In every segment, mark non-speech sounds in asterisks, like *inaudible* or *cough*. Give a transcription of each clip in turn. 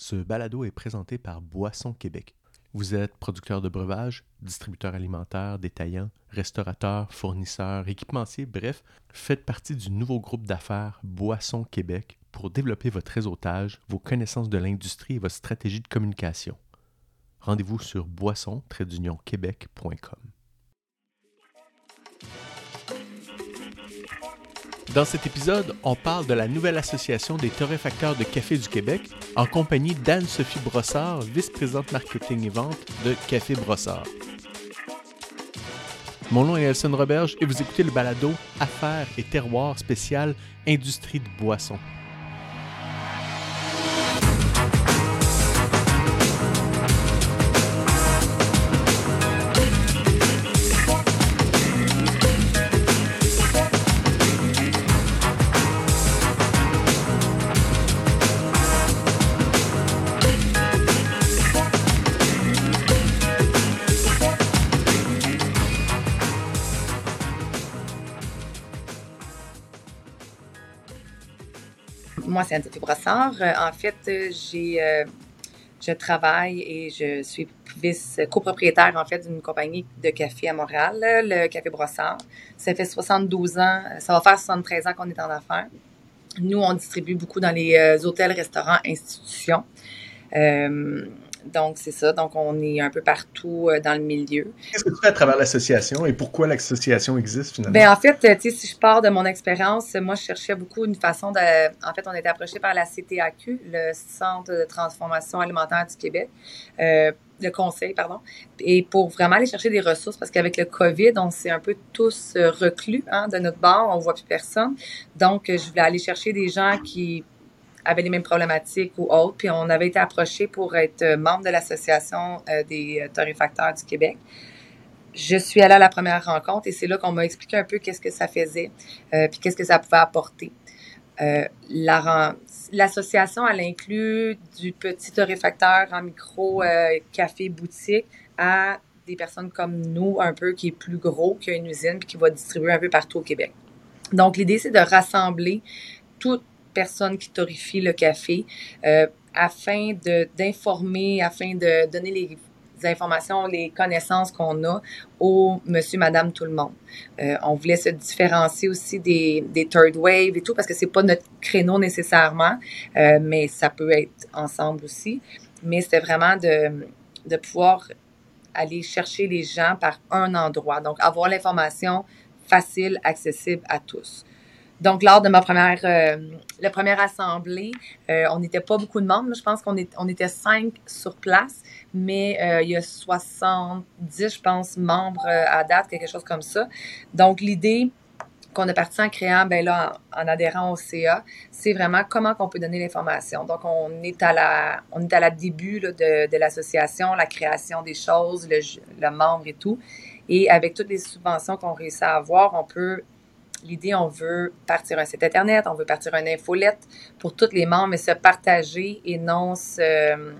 Ce balado est présenté par Boisson Québec. Vous êtes producteur de breuvages, distributeur alimentaire, détaillant, restaurateur, fournisseur, équipementier, bref, faites partie du nouveau groupe d'affaires Boisson Québec pour développer votre réseautage, vos connaissances de l'industrie et votre stratégie de communication. Rendez-vous sur boisson-québec.com. Dans cet épisode, on parle de la nouvelle association des torréfacteurs de café du Québec en compagnie d'Anne-Sophie Brossard, vice-présidente marketing et vente de Café Brossard. Mon nom est Nelson Roberge et vous écoutez le balado Affaires et terroirs spécial Industrie de boissons. Moi, c'est Anne-Sophie Brossard. Euh, en fait, euh, j'ai, euh, je travaille et je suis vice-copropriétaire, en fait, d'une compagnie de café à Montréal, le Café Brossard. Ça fait 72 ans, ça va faire 73 ans qu'on est en affaires. Nous, on distribue beaucoup dans les hôtels, restaurants, institutions. Donc, c'est ça. Donc, on est un peu partout euh, dans le milieu. Qu'est-ce que tu fais à travers l'association et pourquoi l'association existe finalement? Bien, en fait, tu sais, si je pars de mon expérience, moi, je cherchais beaucoup une façon de. En fait, on était approché par la CTAQ, le Centre de transformation alimentaire du Québec. Euh, le conseil, pardon, et pour vraiment aller chercher des ressources, parce qu'avec le COVID, on s'est un peu tous euh, reclus hein, de notre bord, on voit plus personne. Donc, je voulais aller chercher des gens qui avaient les mêmes problématiques ou autres. Puis on avait été approché pour être euh, membre de l'Association euh, des euh, torréfacteurs du Québec. Je suis allée à la première rencontre et c'est là qu'on m'a expliqué un peu qu'est-ce que ça faisait, puis qu'est-ce que ça pouvait apporter. L'association, elle inclut du petit torréfacteur en micro café boutique à des personnes comme nous, un peu qui est plus gros, qui a une usine, puis qui va distribuer un peu partout au Québec. Donc, l'idée, c'est de rassembler toutes personnes qui torréfient le café euh, afin d'informer, afin de donner les informations, les connaissances qu'on a au monsieur, madame, tout le monde. Euh, on voulait se différencier aussi des, des third wave et tout parce que c'est pas notre créneau nécessairement, euh, mais ça peut être ensemble aussi. Mais c'était vraiment de, de pouvoir aller chercher les gens par un endroit. Donc, avoir l'information facile, accessible à tous. Donc, lors de ma première, euh, la première assemblée, euh, on n'était pas beaucoup de membres. Je pense qu'on on était cinq sur place, mais euh, il y a 70, je pense, membres à date, quelque chose comme ça. Donc, l'idée qu'on a parti en créant, ben là, en, adhérant au CA, c'est vraiment comment qu'on peut donner l'information. Donc, on est à la, on est à la début de, de l'association, la création des choses, le, le membre et tout. Et avec toutes les subventions qu'on réussit à avoir, on peut L'idée, on veut partir un site Internet, on veut partir une infolette pour tous les membres, mais se partager et non se,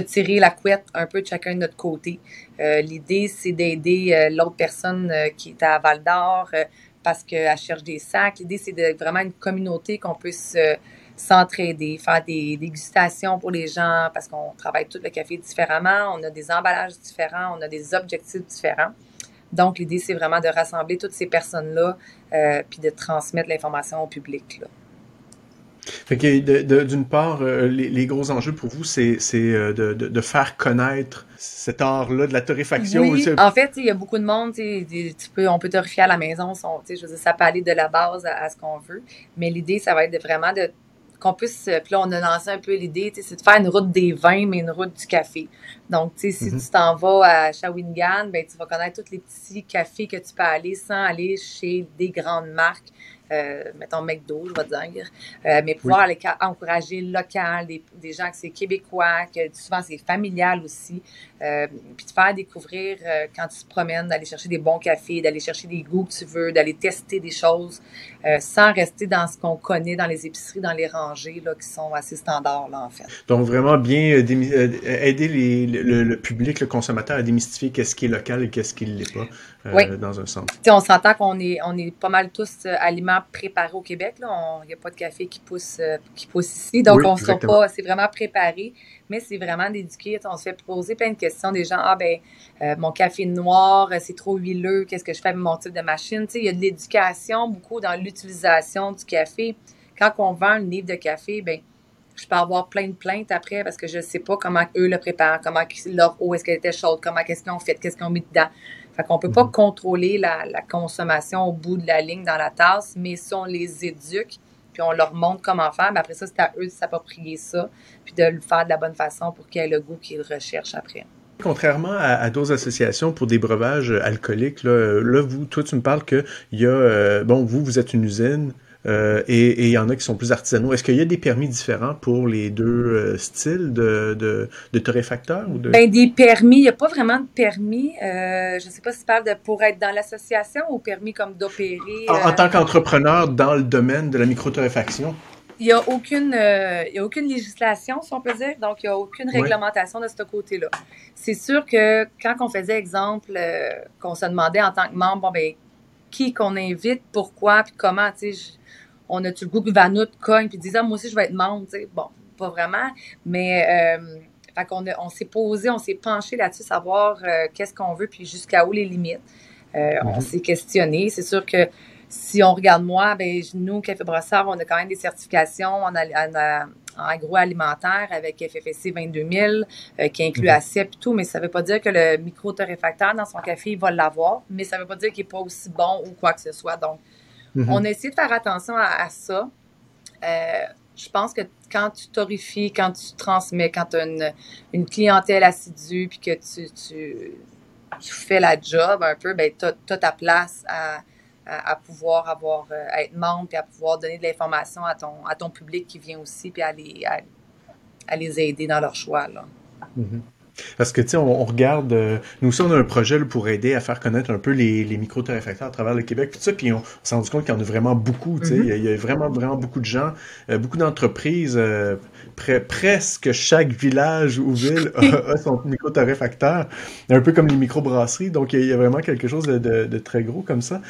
tirer la couette un peu de chacun de notre côté. Euh, l'idée, c'est d'aider euh, l'autre personne euh, qui est à Val d'Or parce qu'elle cherche des sacs. L'idée, c'est de vraiment une communauté qu'on puisse s'entraider, faire des dégustations pour les gens parce qu'on travaille tout le café différemment, on a des emballages différents, on a des objectifs différents. Donc, l'idée, c'est vraiment de rassembler toutes ces personnes-là euh, puis de transmettre l'information au public. Là. Fait que d'une part, euh, les, gros enjeux pour vous, c'est euh, de, de, faire connaître cet art-là de la torréfaction. Oui. En fait, il y a beaucoup de monde, tu peux, on peut torréfier à la maison, je veux dire, ça peut aller de la base à, ce qu'on veut, mais l'idée, ça va être de vraiment de qu'on puisse, puis là, on a lancé un peu l'idée, c'est de faire une route des vins, mais une route du café. Donc, tu sais, si mm-hmm. tu t'en vas à Shawinigan, ben, tu vas connaître tous les petits cafés que tu peux aller sans aller chez des grandes marques euh, mettons McDo, je vais dire, euh, mais pouvoir aller encourager le local, des, des gens que c'est québécois, que souvent c'est familial aussi, euh, puis te faire découvrir euh, quand tu te promènes, d'aller chercher des bons cafés, d'aller chercher des goûts que tu veux, d'aller tester des choses, euh, sans rester dans ce qu'on connaît dans les épiceries, dans les rangées là, qui sont assez standards là en fait. Donc vraiment bien aider les, le, le, public, le consommateur à démystifier qu'est-ce qui est local et qu'est-ce qui ne l'est pas dans un centre. on s'entend qu'on est on est pas mal tous à l'image vraiment préparé au Québec. Il n'y a pas de café qui pousse, euh, qui pousse ici. Donc, on ne pas. C'est vraiment préparé, mais c'est vraiment d'éduquer. On se fait poser plein de questions des gens. Ah, ben, euh, mon café noir, c'est trop huileux. Qu'est-ce que je fais avec mon type de machine? il y a de l'éducation beaucoup dans l'utilisation du café. Quand on vend un livre de café, ben, je peux avoir plein de plaintes après parce que je ne sais pas comment eux le préparent, comment leur eau, est-ce qu'elle était chaude, comment, qu'est-ce qu'ils ont fait, qu'est-ce qu'ils ont mis dedans. Fait qu'on peut pas mhm. contrôler la, consommation au bout de la ligne dans la tasse, mais si on les éduque, puis on leur montre comment faire, mais après ça, c'est à eux de s'approprier ça, puis de le faire de la bonne façon pour qu'ils aient le goût qu'ils recherchent après. Contrairement à, d'autres associations pour des breuvages alcooliques, là, vous, toi, tu me parles que il y a, euh, bon, vous, vous êtes une usine, euh, et il y en a qui sont plus artisanaux. Est-ce qu'il y a des permis différents pour les deux euh, styles de, de, de torréfacteurs? Ou de... Ben, des permis, il n'y a pas vraiment de permis. Euh, je ne sais pas si tu parles de pour être dans l'association ou permis comme d'opérer. En, tant qu'entrepreneur dans le domaine de la microtorréfaction? Il n'y a, aucune, a aucune législation, si on peut dire, donc il n'y a aucune réglementation de ce côté-là. C'est sûr que quand on faisait exemple, qu'on se demandait en tant que membre, bon, ben, qui qu'on invite, pourquoi, puis comment, tu sais, on a-tu le goût que Vanout cogne puis disant ah, moi aussi je vais être membre, tu sais. Bon, pas vraiment, mais euh, fait qu'on on s'est posé, on s'est penché là-dessus, savoir euh, qu'est-ce qu'on veut puis jusqu'à où les limites. Euh, on mhm. s'est questionné. C'est sûr que si on regarde moi, ben nous, Café Brossard, on a quand même des certifications en, agroalimentaire avec FFSC 22000 qui inclut mmh. et tout, mais ça ne veut pas dire que le micro-torréfacteur dans son café, il va l'avoir, mais ça ne veut pas dire qu'il n'est pas aussi bon ou quoi que ce soit. Donc, Mhm. On a essayé de faire attention à, ça. Euh, je pense que quand tu torréfies, quand tu transmets, quand tu as une, clientèle assidue, puis que tu, tu, fais la job un peu, ben, tu as, ta place à, pouvoir avoir, euh, être membre, puis à pouvoir donner de l'information à ton, à ton public qui vient aussi, puis à les, à, les aider dans leur choix. Là. Mhm. Parce que, tu sais, on, regarde, euh, nous aussi, on a un projet pour aider à faire connaître un peu les, les micro à travers le Québec, puis tout ça, puis on, s'est rendu compte qu'il y en a vraiment beaucoup, tu sais, mm-hmm. il, y a vraiment, vraiment beaucoup de gens, euh, beaucoup d'entreprises, euh, presque chaque village ou ville *laughs* a, son micro-torréfacteur, un peu comme les micro-brasseries, donc il y, a vraiment quelque chose de, de, très gros comme ça.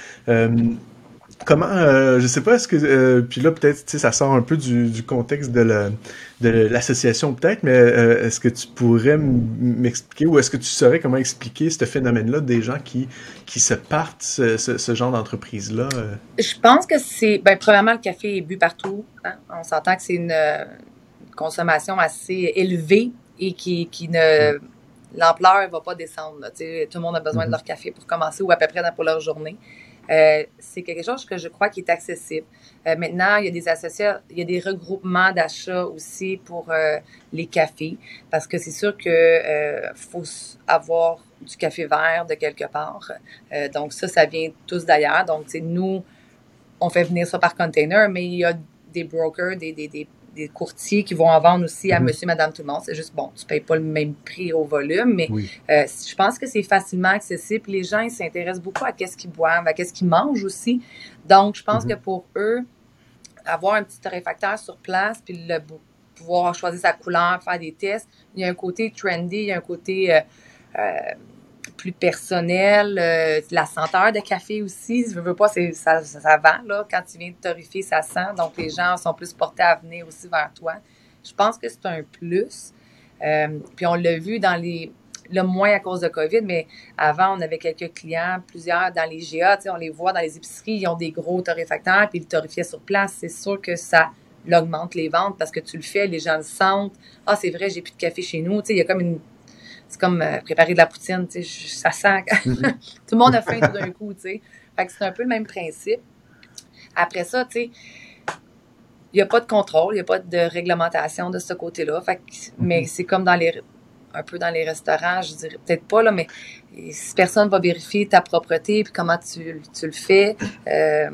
Comment, euh, je sais pas, est-ce que, euh, puis là peut-être, tu sais, ça sort un peu du, du contexte de la, de l'association peut-être, mais euh, est-ce que tu pourrais m'expliquer ou est-ce que tu saurais comment expliquer ce phénomène-là des gens qui, qui se partent ce, ce, genre d'entreprise-là? Euh? Je pense que c'est, ben, premièrement, le café est bu partout. Hein? On s'entend que c'est une, consommation assez élevée et qui, qui ne, l'ampleur ne va pas descendre. Là, tout le monde a besoin de mm-hmm. leur café pour commencer ou à peu près pour leur journée. Euh, c'est quelque chose que je crois qui est accessible. Euh, maintenant, il y a des associations, il y a des regroupements d'achats aussi pour euh, les cafés, parce que c'est sûr que faut avoir du café vert de quelque part. donc ça, ça vient tous d'ailleurs. Donc, nous, on fait venir ça par container, mais il y a des brokers, des, des, des des courtiers qui vont en vendre aussi à mhm. monsieur, madame, tout le monde. C'est juste, bon, tu ne payes pas le même prix au volume, mais euh, je pense que c'est facilement accessible. Les gens, ils s'intéressent beaucoup à qu'est-ce qu'ils boivent, à qu'est-ce qu'ils mangent aussi. Donc, je pense mhm. que pour eux, avoir un petit torréfacteur sur place, puis le, pouvoir choisir sa couleur, faire des tests, il y a un côté trendy, il y a un côté... Euh, euh, plus personnel, euh, la senteur de café aussi, je veux pas, ça, ça, vend, là, quand tu viens de torréfier, ça sent, donc les gens sont plus portés à venir aussi vers toi. Je pense que c'est un plus. Euh, puis on l'a vu dans les, le moins à cause de COVID, mais avant, on avait quelques clients, plusieurs dans les GA, on les voit dans les épiceries, ils ont des gros torréfacteurs, puis ils torréfiaient sur place. C'est sûr que ça augmente les ventes parce que tu le fais, les gens le sentent. Ah, c'est vrai, j'ai plus de café chez nous. Il y a comme une c'est comme euh, préparer de la poutine, tu sais, ça sent. Mhm. *laughs* tout le monde a faim tout d'un coup, tu sais. Fait que c'est un peu le même principe. Après ça, tu sais, il n'y a pas de contrôle, il n'y a pas de réglementation de ce côté-là. Fait que, mais mhm. c'est comme dans les un peu dans les restaurants, je dirais peut-être pas là, mais si personne va vérifier ta propreté puis comment tu, tu le fais, euh,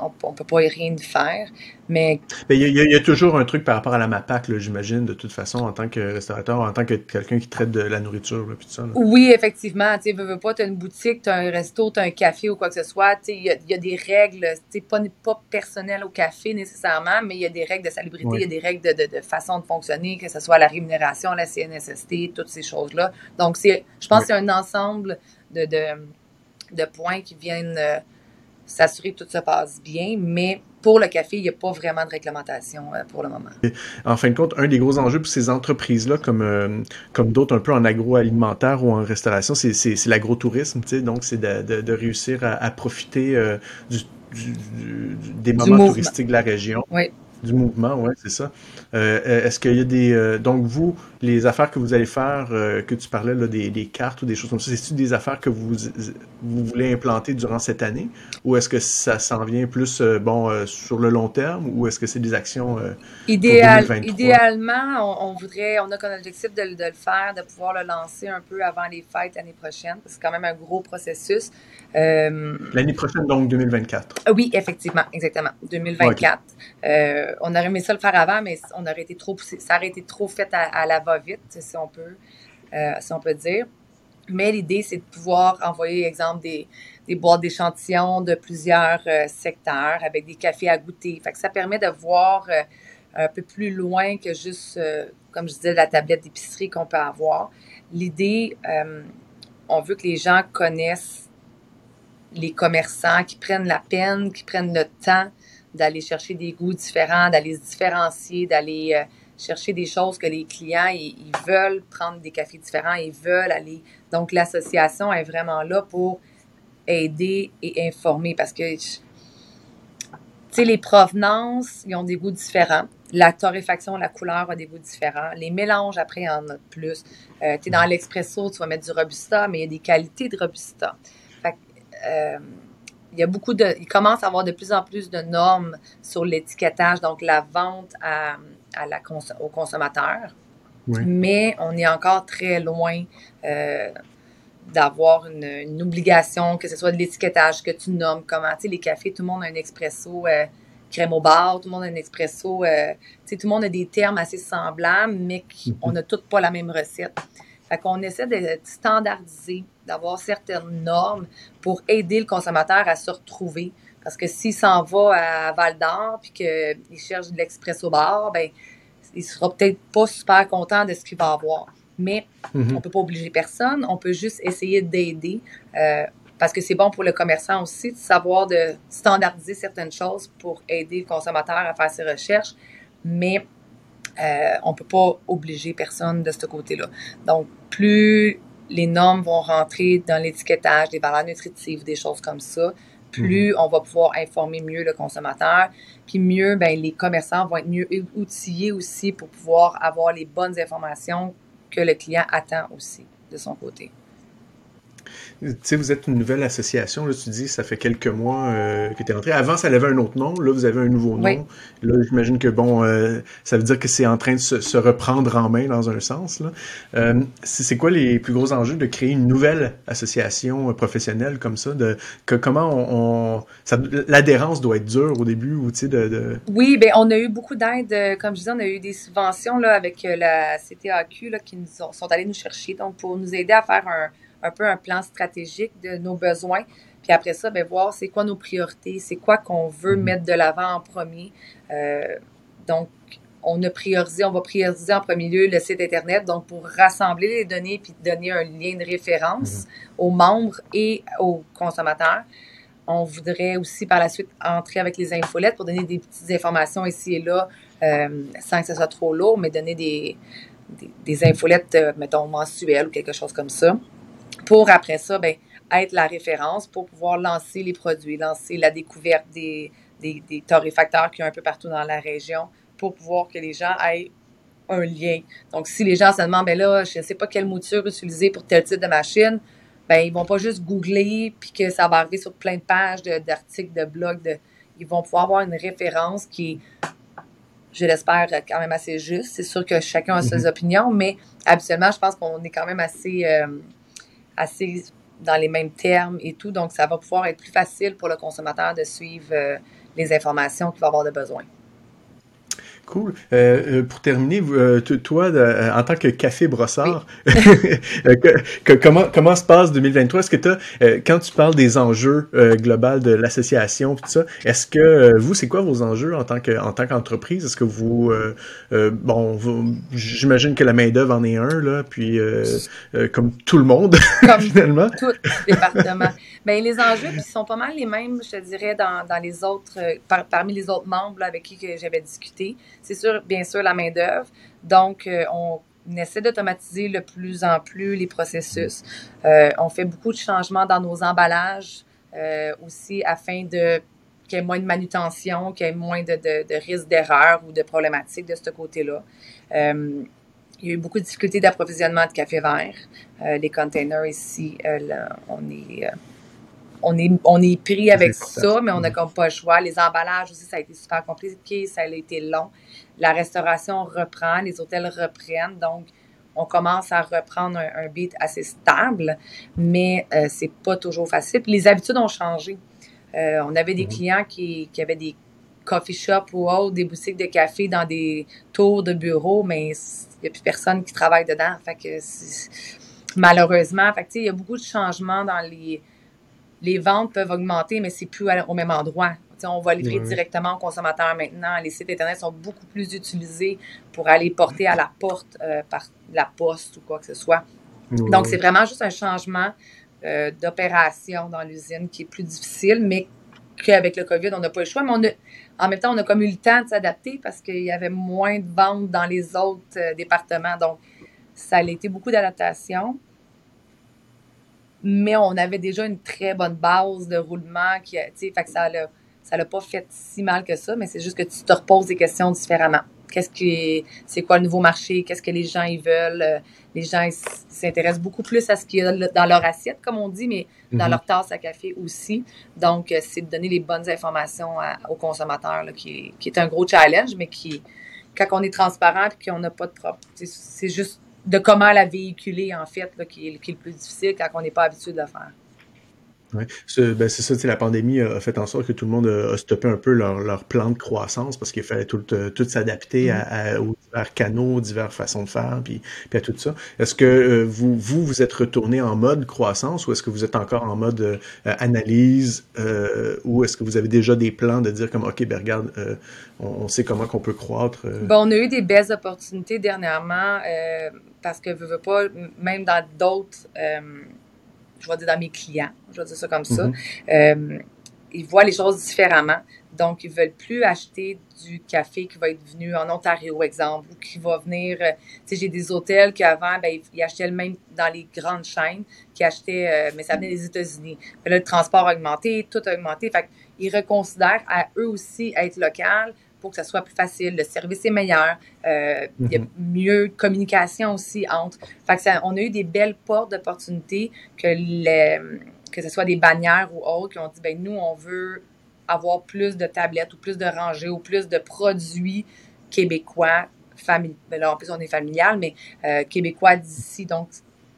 on, ne peut pas rien faire. Mais il y, a toujours un truc par rapport à la MAPAC, j'imagine, de toute façon, en tant que restaurateur, en tant que quelqu'un qui traite de la nourriture, là, tout ça. Oui, effectivement. Tu veux, veux pas, tu as une boutique, tu as un resto, tu as un café ou quoi que ce soit. Il y, a, des règles, pas, pas personnelles au café nécessairement, mais il y a des règles de salubrité, il y a des règles de, façon de fonctionner, que ce soit la rémunération, la CNSST, toutes ces choses-là. Donc, je pense que c'est un ensemble de, de, points qui viennent. S'assurer que tout se passe bien, mais pour le café, il n'y a pas vraiment de réglementation euh, pour le moment. En fin de compte, un des gros enjeux pour ces entreprises-là, comme, euh, comme d'autres un peu en agroalimentaire ou en restauration, c'est l'agrotourisme, donc c'est de, de, réussir à, à profiter euh, du, du, des moments touristiques de la région. Oui. Du mouvement, oui, c'est ça. Euh, Est-ce qu'il y a des... Euh, donc, vous, les affaires que vous allez faire, euh, que tu parlais, là, des, des, cartes ou des choses comme ça, c'est-tu des affaires que vous, vous voulez implanter durant cette année? Ou est-ce que ça s'en vient plus, bon, sur le long terme? Ou est-ce que c'est des actions Idéal, pour 2023? Idéalement, on, voudrait, on a comme objectif de, de, le faire, de pouvoir le lancer un peu avant les fêtes l'année prochaine. C'est quand même un gros processus. L'année prochaine, donc 2024. Oui, effectivement, exactement. 2024. Okay. On aurait aimé ça le faire avant, mais on aurait été trop ça aurait été trop fait à, la va-vite, si on peut, euh, si on peut dire. Mais l'idée, c'est de pouvoir envoyer, exemple, des, boîtes d'échantillons de plusieurs euh, secteurs avec des cafés à goûter. Fait ça permet de voir euh, un peu plus loin que juste, euh, comme je disais, la tablette d'épicerie qu'on peut avoir. L'idée, euh, on veut que les gens connaissent les commerçants, qui prennent la peine, qui prennent le temps d'aller chercher des goûts différents, d'aller se différencier, d'aller euh, chercher des choses que les clients, ils, veulent prendre des cafés différents, ils veulent aller. Donc, l'association est vraiment là pour aider et informer parce que, tu sais, les provenances, ils ont des goûts différents. La torréfaction, la couleur a des goûts différents. Les mélanges, après, en a plus. Euh, tu es dans l'expresso, tu vas mettre du Robusta, mais il y a des qualités de Robusta. Fait euh, il y a beaucoup de, il commence à avoir de plus en plus de normes sur l'étiquetage, donc la vente à, à la cons aux consommateurs. Oui. Mais on est encore très loin euh, d'avoir une, une, obligation, que ce soit de l'étiquetage, que tu nommes comment. Tu sais, les cafés, tout le monde a un expresso euh, crème au bar, tout le monde a un expresso. Euh, tu sais, tout le monde a des termes assez semblables, mais qui, on n'a toutes pas la même recette. Fait qu'on essaie de standardiser, d'avoir certaines normes pour aider le consommateur à se retrouver. Parce que s'il s'en va à Val d'Or puis qu'il cherche de l'expresso bar, ben il sera peut-être pas super content de ce qu'il va avoir. Mais mm -hmm. on peut pas obliger personne, on peut juste essayer d'aider. Euh, parce que c'est bon pour le commerçant aussi de savoir de standardiser certaines choses pour aider le consommateur à faire ses recherches. Mais euh, on peut pas obliger personne de ce côté-là. Donc, plus les normes vont rentrer dans l'étiquetage, des valeurs nutritives, des choses comme ça, plus mmh. on va pouvoir informer mieux le consommateur, puis mieux, ben, les commerçants vont être mieux outillés aussi pour pouvoir avoir les bonnes informations que le client attend aussi de son côté. Tu sais, vous êtes une nouvelle association, là, tu dis, ça fait quelques mois euh, que tu es entré. Avant, ça avait un autre nom, là, vous avez un nouveau nom. Oui. Là, j'imagine que, bon, euh, ça veut dire que c'est en train de se, se, reprendre en main dans un sens. Là. Euh, c'est quoi les plus gros enjeux de créer une nouvelle association professionnelle comme ça? De, que, comment on... on L'adhérence doit être dure au début, ou tu sais, de, de... Oui, bien, on a eu beaucoup d'aide. Comme je disais, on a eu des subventions là, avec la CTAQ là, qui nous ont, sont allés nous chercher, donc pour nous aider à faire un un peu un plan stratégique de nos besoins. Puis après ça, ben, voir c'est quoi nos priorités, c'est quoi qu'on veut mettre de l'avant en premier. Euh, donc, on a priorisé, on va prioriser en premier lieu le site Internet, donc pour rassembler les données puis donner un lien de référence aux membres et aux consommateurs. On voudrait aussi par la suite entrer avec les infolettes pour donner des petites informations ici et là, euh, sans que ce soit trop lourd, mais donner des, des, des infolettes, euh, mettons, mensuelles ou quelque chose comme ça pour après ça, ben, être la référence pour pouvoir lancer les produits, lancer la découverte des, des, des torréfacteurs qu'il y a un peu partout dans la région pour pouvoir que les gens aient un lien. Donc, si les gens se demandent, ben là, je ne sais pas quelle mouture utiliser pour tel type de machine, ben, ils vont pas juste googler puis que ça va arriver sur plein de pages d'articles, de, de, blogs. De, ils vont pouvoir avoir une référence qui est, je l'espère, quand même assez juste. C'est sûr que chacun a ses -hmm. opinions, mais habituellement, je pense qu'on est quand même assez... Euh, assez dans les mêmes termes et tout. Donc, ça va pouvoir être plus facile pour le consommateur de suivre euh, les informations qu'il va avoir de besoin. Cool. Euh, euh, pour terminer, euh, toi, en tant que café brossard, *laughs* comment, comment se passe 2023? Est-ce que tu quand tu parles des enjeux globaux de l'association tout ça, est-ce que vous, c'est quoi vos enjeux en tant que en tant qu'entreprise? Est-ce que vous bon j'imagine que la main-d'œuvre en est un, là, puis comme tout le monde, *laughs* comme finalement. Tout département. Ben, les enjeux puis sont pas mal les mêmes, je te dirais, dans, dans les autres parmi les autres membres avec qui j'avais discuté. C'est sûr, bien sûr, la main-d'œuvre. Donc, euh, on essaie d'automatiser de plus en plus les processus. Euh, on fait beaucoup de changements dans nos emballages euh, aussi afin de qu'il y ait moins de manutention, qu'il y ait moins de, de, de risques d'erreur ou de problématiques de ce côté-là. il y a eu beaucoup de difficultés d'approvisionnement de café vert. les containers ici, on est on est, on est pris avec ça, mais on n'a comme pas le choix. Les emballages aussi, ça a été super compliqué, ça a été long. La restauration reprend, les hôtels reprennent, donc on commence à reprendre un, beat assez stable, mais euh, c'est pas toujours facile. les habitudes ont changé. Euh, on avait des mhm. clients qui, qui, avaient des coffee shops ou autres, des boutiques de café dans des tours de bureau, mais il n'y a plus personne qui travaille dedans. Fait que malheureusement, fait il y a beaucoup de changements dans les les ventes peuvent augmenter, mais c'est plus au même endroit. On va livrer directement aux consommateurs maintenant. Les sites Internet sont beaucoup plus utilisés pour aller porter à la porte euh, par la poste ou quoi que ce soit. Donc, c'est vraiment juste un changement euh, d'opération dans l'usine qui est plus difficile, mais qu'avec le COVID, on n'a pas le choix. Mais on en même temps, on a comme eu le temps de s'adapter parce qu'il y avait moins de ventes dans les autres euh, départements. Donc, ça a été beaucoup d'adaptation mais on avait déjà une très bonne base de roulement qui, fait que ça l'a, ça l'a pas fait si mal que ça, mais c'est juste que tu te reposes des questions différemment. Qu'est-ce qui, c'est quoi le nouveau marché? Qu'est-ce que les gens ils veulent? Euh, les gens s'intéressent beaucoup plus à ce qu'il y a dans leur assiette, comme on dit, mais dans mhm. leur tasse à café aussi. Donc, euh, c'est de donner les bonnes informations aux consommateurs, là, qui, qui, est un gros challenge, mais qui, quand on est transparent et qu'on n'a pas de propre, c'est juste de comment la véhiculer, en fait, qui, est, le plus difficile quand on n'est pas habitué de le faire. Oui, ben c'est ça, la pandémie a fait en sorte que tout le monde a, stoppé un peu leur, leur, plan de croissance parce qu'il fallait tout, euh, tout s'adapter mm-hmm. aux divers canaux, aux diverses façons de faire, puis, puis à tout ça. Est-ce que euh, vous, vous, vous êtes retourné en mode croissance ou est-ce que vous êtes encore en mode euh, analyse ou est-ce que vous avez déjà des plans de dire comme, OK, ben regarde, on, sait comment qu'on peut croître? Bon, on a eu des belles opportunités dernièrement parce que, je veux pas, même dans d'autres je vais dire dans mes clients, je vais dire ça comme ça, mhm. euh, ils voient les choses différemment. Donc, ils veulent plus acheter du café qui va être venu en Ontario, exemple, ou qui va venir. Euh, tu sais, j'ai des hôtels qui avant, ben, ils achetaient le même dans les grandes chaînes, qui achetaient, euh, mais ça venait des États-Unis. Là, le transport a augmenté, tout a augmenté. Fait ils reconsidèrent à eux aussi être local pour que ça soit plus facile. Le service est meilleur. Euh, il y a mhm. mieux de communication aussi entre. Fait que ça, on a eu des belles portes d'opportunités que les, que ce soit des bannières ou autres qui ont dit ben nous on veut avoir plus de tablettes ou plus de rangées ou plus de produits québécois famille ben en plus on est familial mais euh, québécois d'ici donc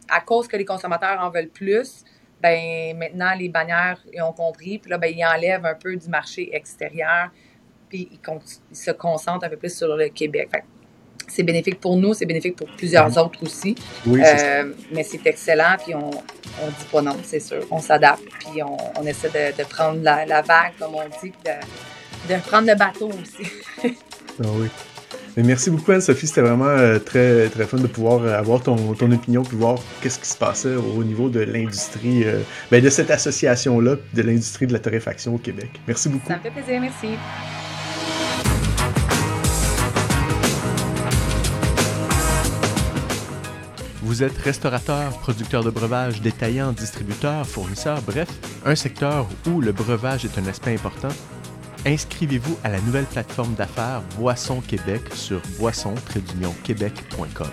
à cause que les consommateurs en veulent plus ben maintenant les bannières ils ont compris puis là ben ils enlèvent un peu du marché extérieur puis ils, se concentrent un peu plus sur le Québec. c'est bénéfique pour nous, c'est bénéfique pour plusieurs mhm. autres aussi. Euh, mais c'est excellent, puis on ne dit pas non, c'est sûr. On s'adapte, puis on, essaie de, prendre la, vague, comme on dit, de, de prendre le bateau aussi. *laughs* ah oui. merci beaucoup Anne-Sophie, c'était vraiment euh, très, très fun de pouvoir euh, avoir ton, ton opinion, puis voir qu'est-ce qui se passait au niveau de l'industrie, ben, de cette association-là, de l'industrie de la torréfaction au Québec. Merci beaucoup. Ça me fait plaisir, merci. Vous êtes restaurateur, producteur de breuvage, détaillant, distributeur, fournisseur, bref, un secteur où le breuvage est un aspect important. Inscrivez-vous à la nouvelle plateforme d'affaires Boisson Québec sur boisson-québec.com.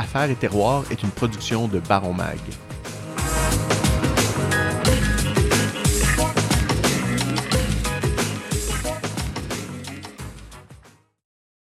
Affaires et terroirs est une production de Baron Mag.